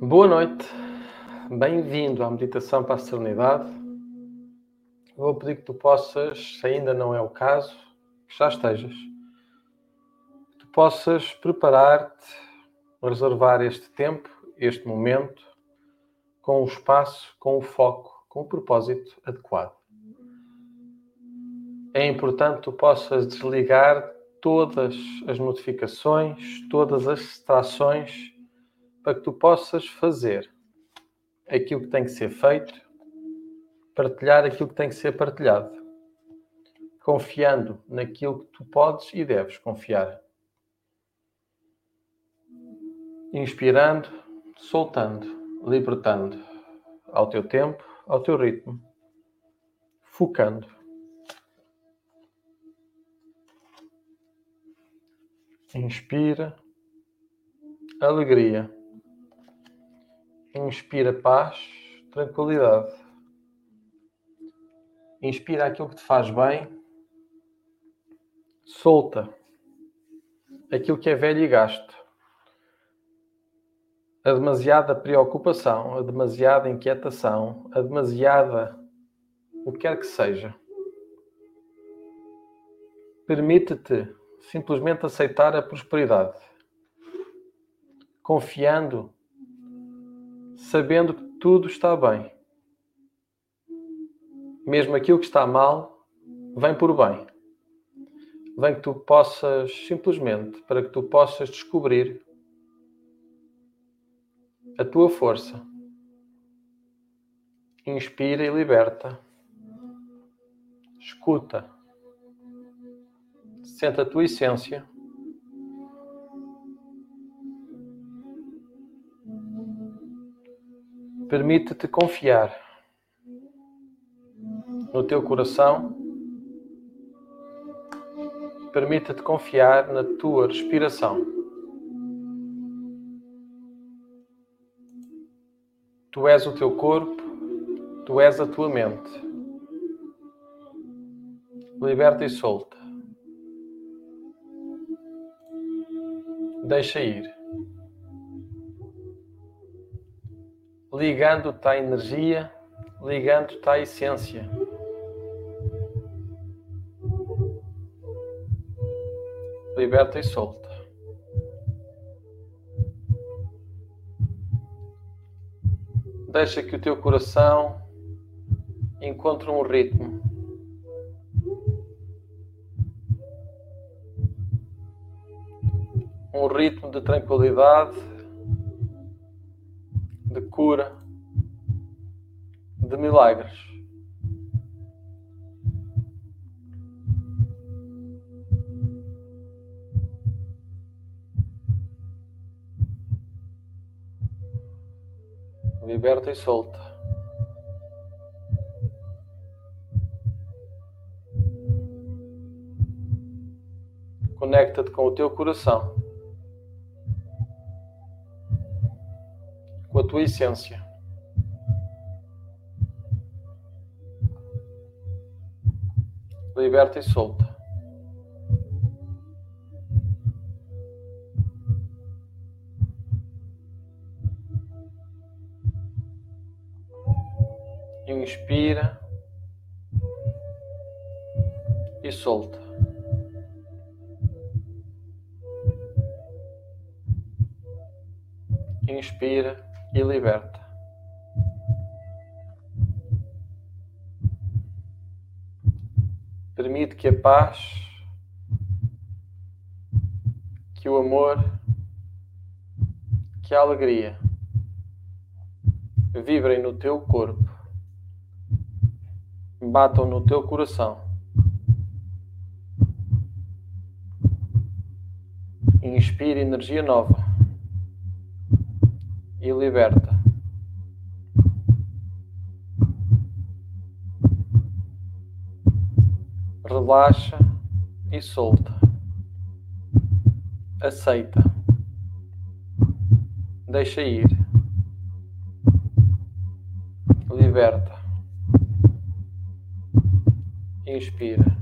Boa noite, bem-vindo à meditação para a serenidade. Vou pedir que tu possas, se ainda não é o caso, que já estejas, que tu possas preparar-te, reservar este tempo, este momento, com o espaço, com o foco, com o propósito adequado. É importante que tu possas desligar todas as notificações, todas as distrações para que tu possas fazer aquilo que tem que ser feito, partilhar aquilo que tem que ser partilhado, confiando naquilo que tu podes e deves confiar. Inspirando, soltando, libertando, ao teu tempo, ao teu ritmo, focando. Inspira, alegria Inspira paz, tranquilidade. Inspira aquilo que te faz bem. Solta aquilo que é velho e gasto. A demasiada preocupação, a demasiada inquietação, a demasiada o que quer que seja. Permite-te simplesmente aceitar a prosperidade, confiando sabendo que tudo está bem. Mesmo aquilo que está mal, vem por bem. Vem que tu possas, simplesmente, para que tu possas descobrir a tua força. Inspira e liberta. Escuta. Sente a tua essência Permite-te confiar no teu coração. Permite-te confiar na tua respiração. Tu és o teu corpo, tu és a tua mente. Liberta e solta. Deixa ir. Ligando-te à energia, ligando-te à essência. Liberta e solta. Deixa que o teu coração encontre um ritmo. Um ritmo de tranquilidade de cura, de milagres. Liberta e solta. Conecta-te com o teu coração. Tua essência. Liberta e solta. Inspira e solta. Inspira e liberta. Permite que a paz, que o amor, que a alegria vibrem no teu corpo, batam no teu coração. Inspire energia nova e liberta. Relaxa e solta. Aceita. Deixa ir. Liberta. Inspira.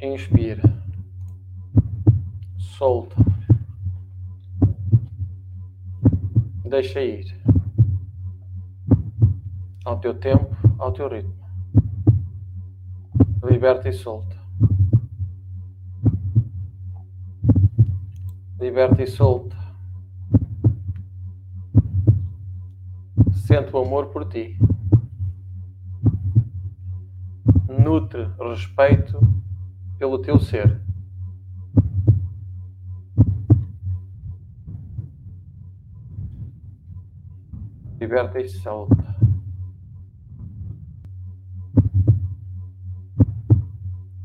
Inspira. Solta. Deixa ir. Ao teu tempo, ao teu ritmo. Liberta e solta. Liberta e solta. Sente o amor por ti. Nutre respeito pelo teu ser. Liberta e solta.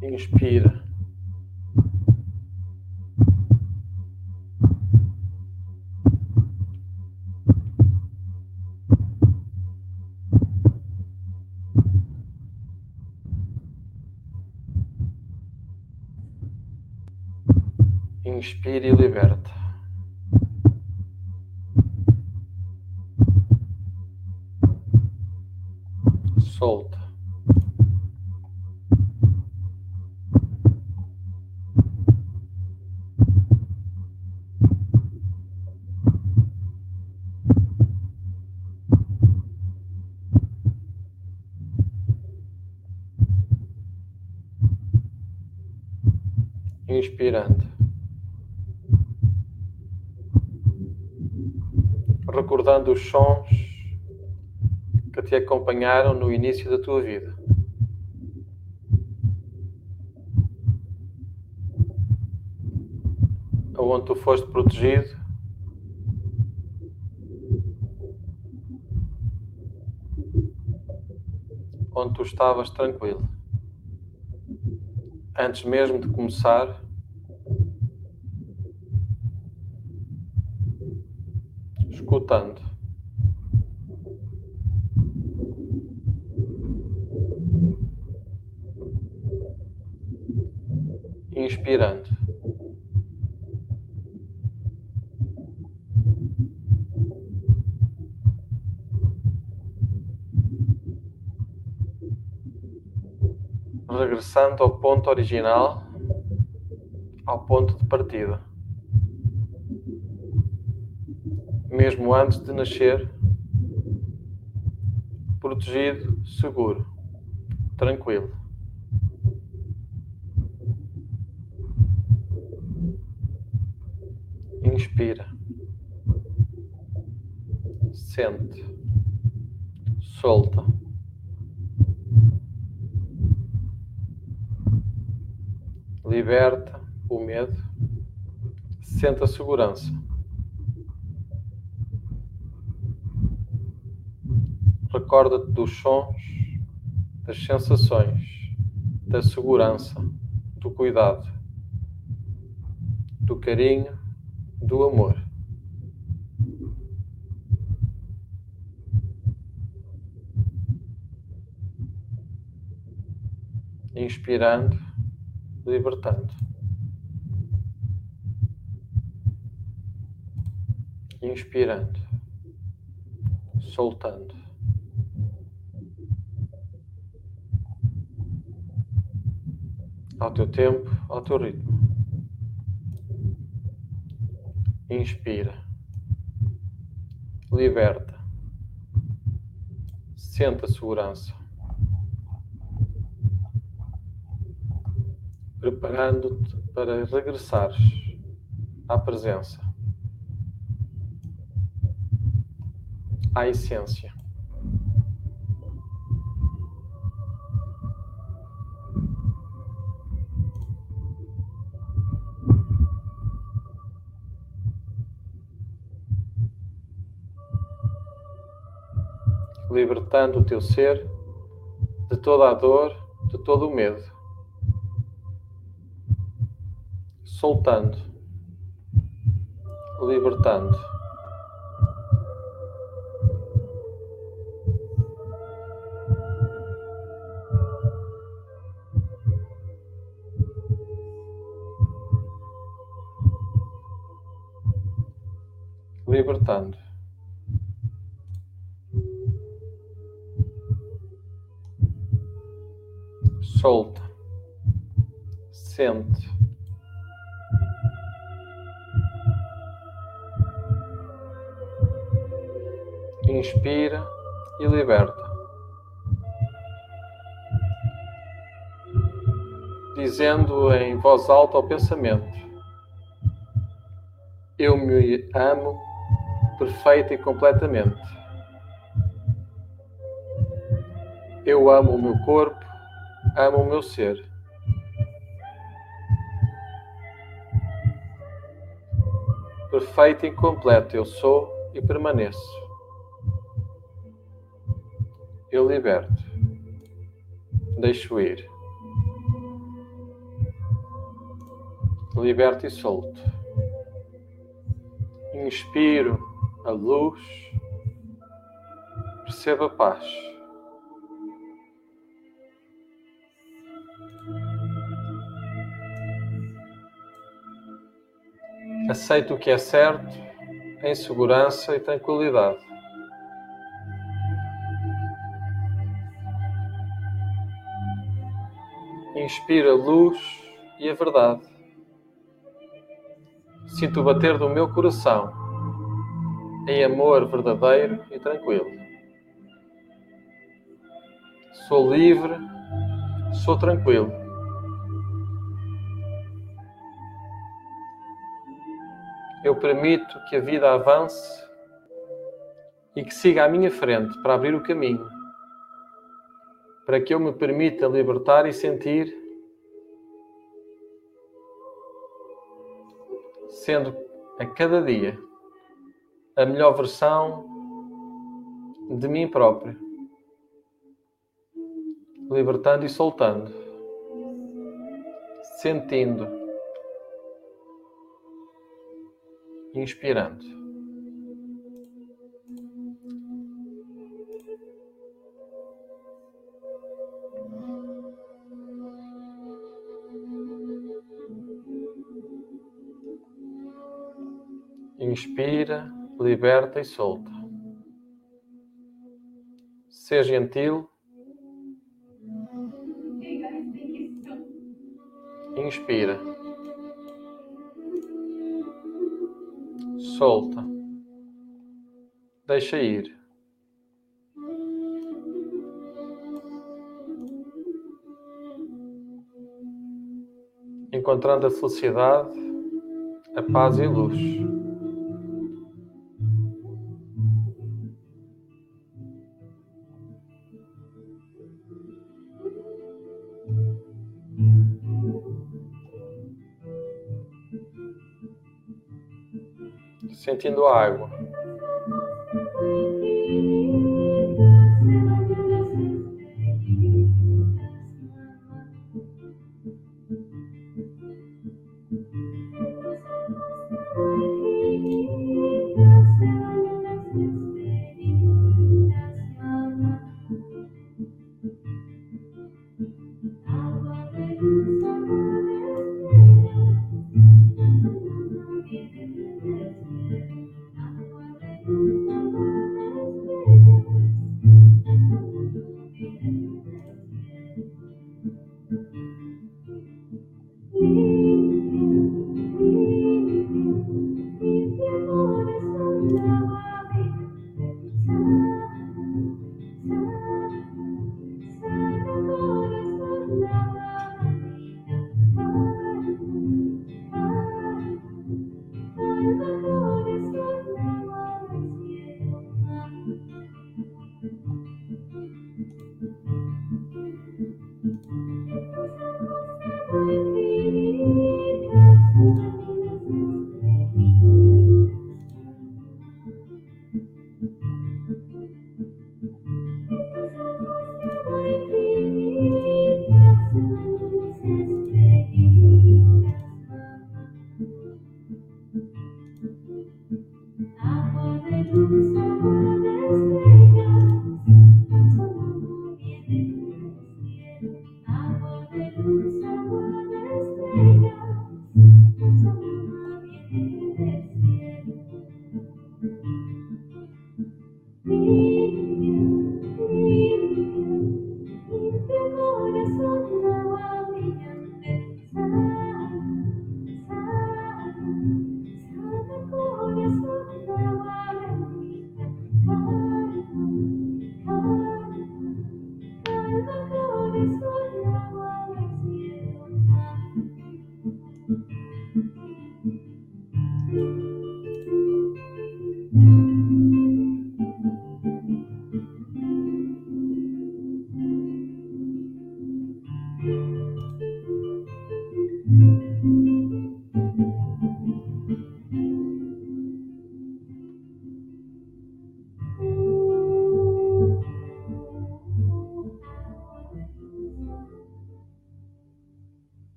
Inspira. Inspire e liberta. Solta. Inspirando. Recordando os sons que te acompanharam no início da tua vida. Onde tu foste protegido. Onde tu estavas tranquilo. Antes mesmo de começar, escutando. Inspirando. Regressando ao ponto original, ao ponto de partida. Mesmo antes de nascer, protegido, seguro, tranquilo. Inspira, sente, solta. Liberta o medo, sente a segurança. Recorda-te dos sons, das sensações, da segurança, do cuidado, do carinho, do amor. Inspirando, libertando. Inspirando, soltando. Ao teu tempo, ao teu ritmo. Inspira. Liberta. Sente a segurança. Preparando-te para regressares à presença, à essência. Libertando o teu ser de toda a dor, de todo o medo. Soltando, libertando. Libertando. Solta, Sente. Inspira e liberta. Dizendo em voz alta ao pensamento: Eu me amo perfeita e completamente. Eu amo o meu corpo, amo o meu ser. Perfeito e completo eu sou e permaneço. Eu liberto. Deixo ir. Liberto e solto. Inspiro a luz. Perceba a paz. Aceito o que é certo, em segurança e tranquilidade. inspira a luz e a verdade. Sinto o bater do meu coração em amor verdadeiro e tranquilo. Sou livre, sou tranquilo. Eu permito que a vida avance e que siga à minha frente para abrir o caminho para que eu me permita libertar e sentir, sendo a cada dia a melhor versão de mim próprio, libertando e soltando, sentindo, inspirando. Inspira, liberta e solta. Seja gentil. Inspira. Solta. Deixa ir. Encontrando a felicidade, a paz e a luz. Sentindo a água.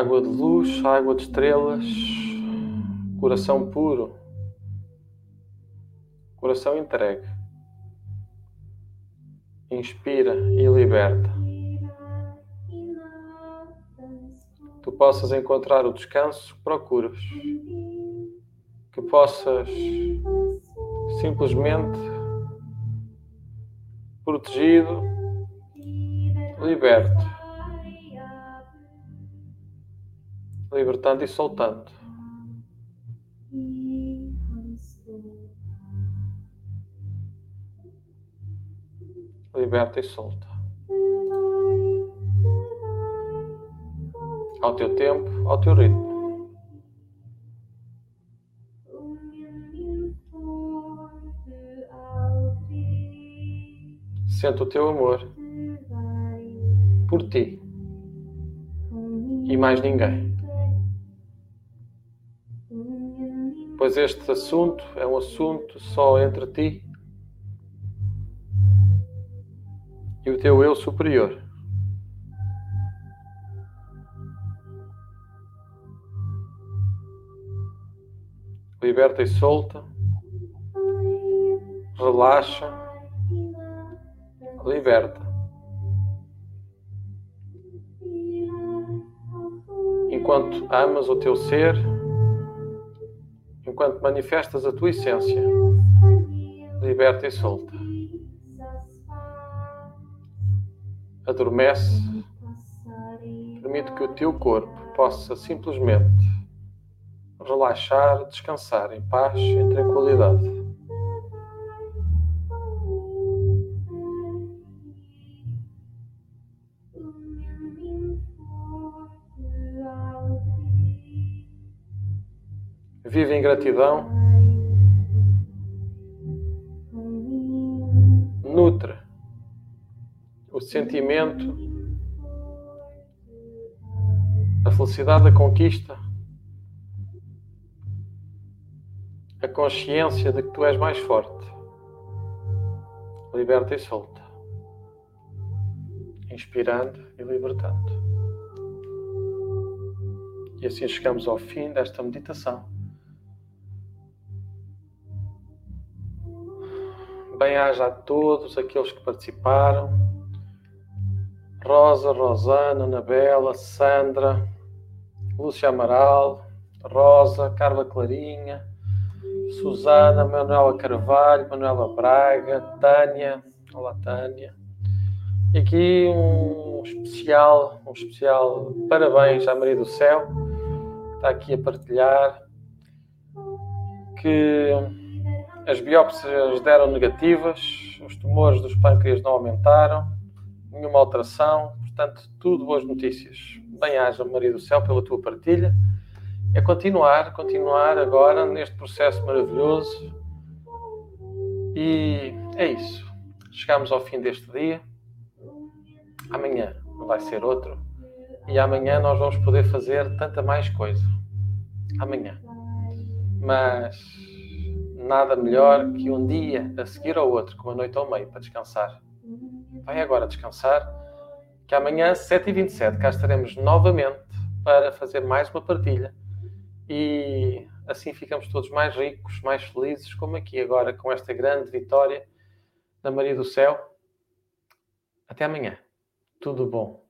Água de luz, água de estrelas, coração puro, coração entregue. Inspira e liberta. Tu possas encontrar o descanso que procuras. Que possas simplesmente protegido, liberto, libertando e soltando. Liberta e solta. Ao teu tempo, ao teu ritmo. Sente o teu amor por ti e mais ninguém. Pois este assunto é um assunto só entre ti e o teu eu superior. Liberta e solta, relaxa liberta. Enquanto amas o teu ser, enquanto manifestas a tua essência, liberta e solta. Adormece, permite que o teu corpo possa simplesmente relaxar, descansar em paz, em tranquilidade. Vive em gratidão, nutre o sentimento, a felicidade da conquista, a consciência de que tu és mais forte. Liberta e solta, inspirando e libertando. E assim chegamos ao fim desta meditação. Bem-aja a todos aqueles que participaram. Rosa, Rosana, Anabela, Sandra, Lúcia Amaral, Rosa, Carla Clarinha, Susana, Manuela Carvalho, Manuela Braga, Tânia, olá Tânia. E aqui um especial, um especial parabéns à Maria do Céu, que está aqui a partilhar, que as biópsias deram negativas, os tumores dos pâncreas não aumentaram, nenhuma alteração, portanto, tudo boas notícias. Bem-aja, Maria do Céu, pela tua partilha. É continuar, continuar agora neste processo maravilhoso. E é isso. Chegamos ao fim deste dia. Amanhã vai ser outro. E amanhã nós vamos poder fazer tanta mais coisa. Amanhã. Mas nada melhor que um dia a seguir ao outro, com a noite ao meio, para descansar. Vai agora descansar, que amanhã, 7h27, cá estaremos novamente para fazer mais uma partilha e assim ficamos todos mais ricos, mais felizes, como aqui agora com esta grande vitória da Maria do Céu. Até amanhã. Tudo bom.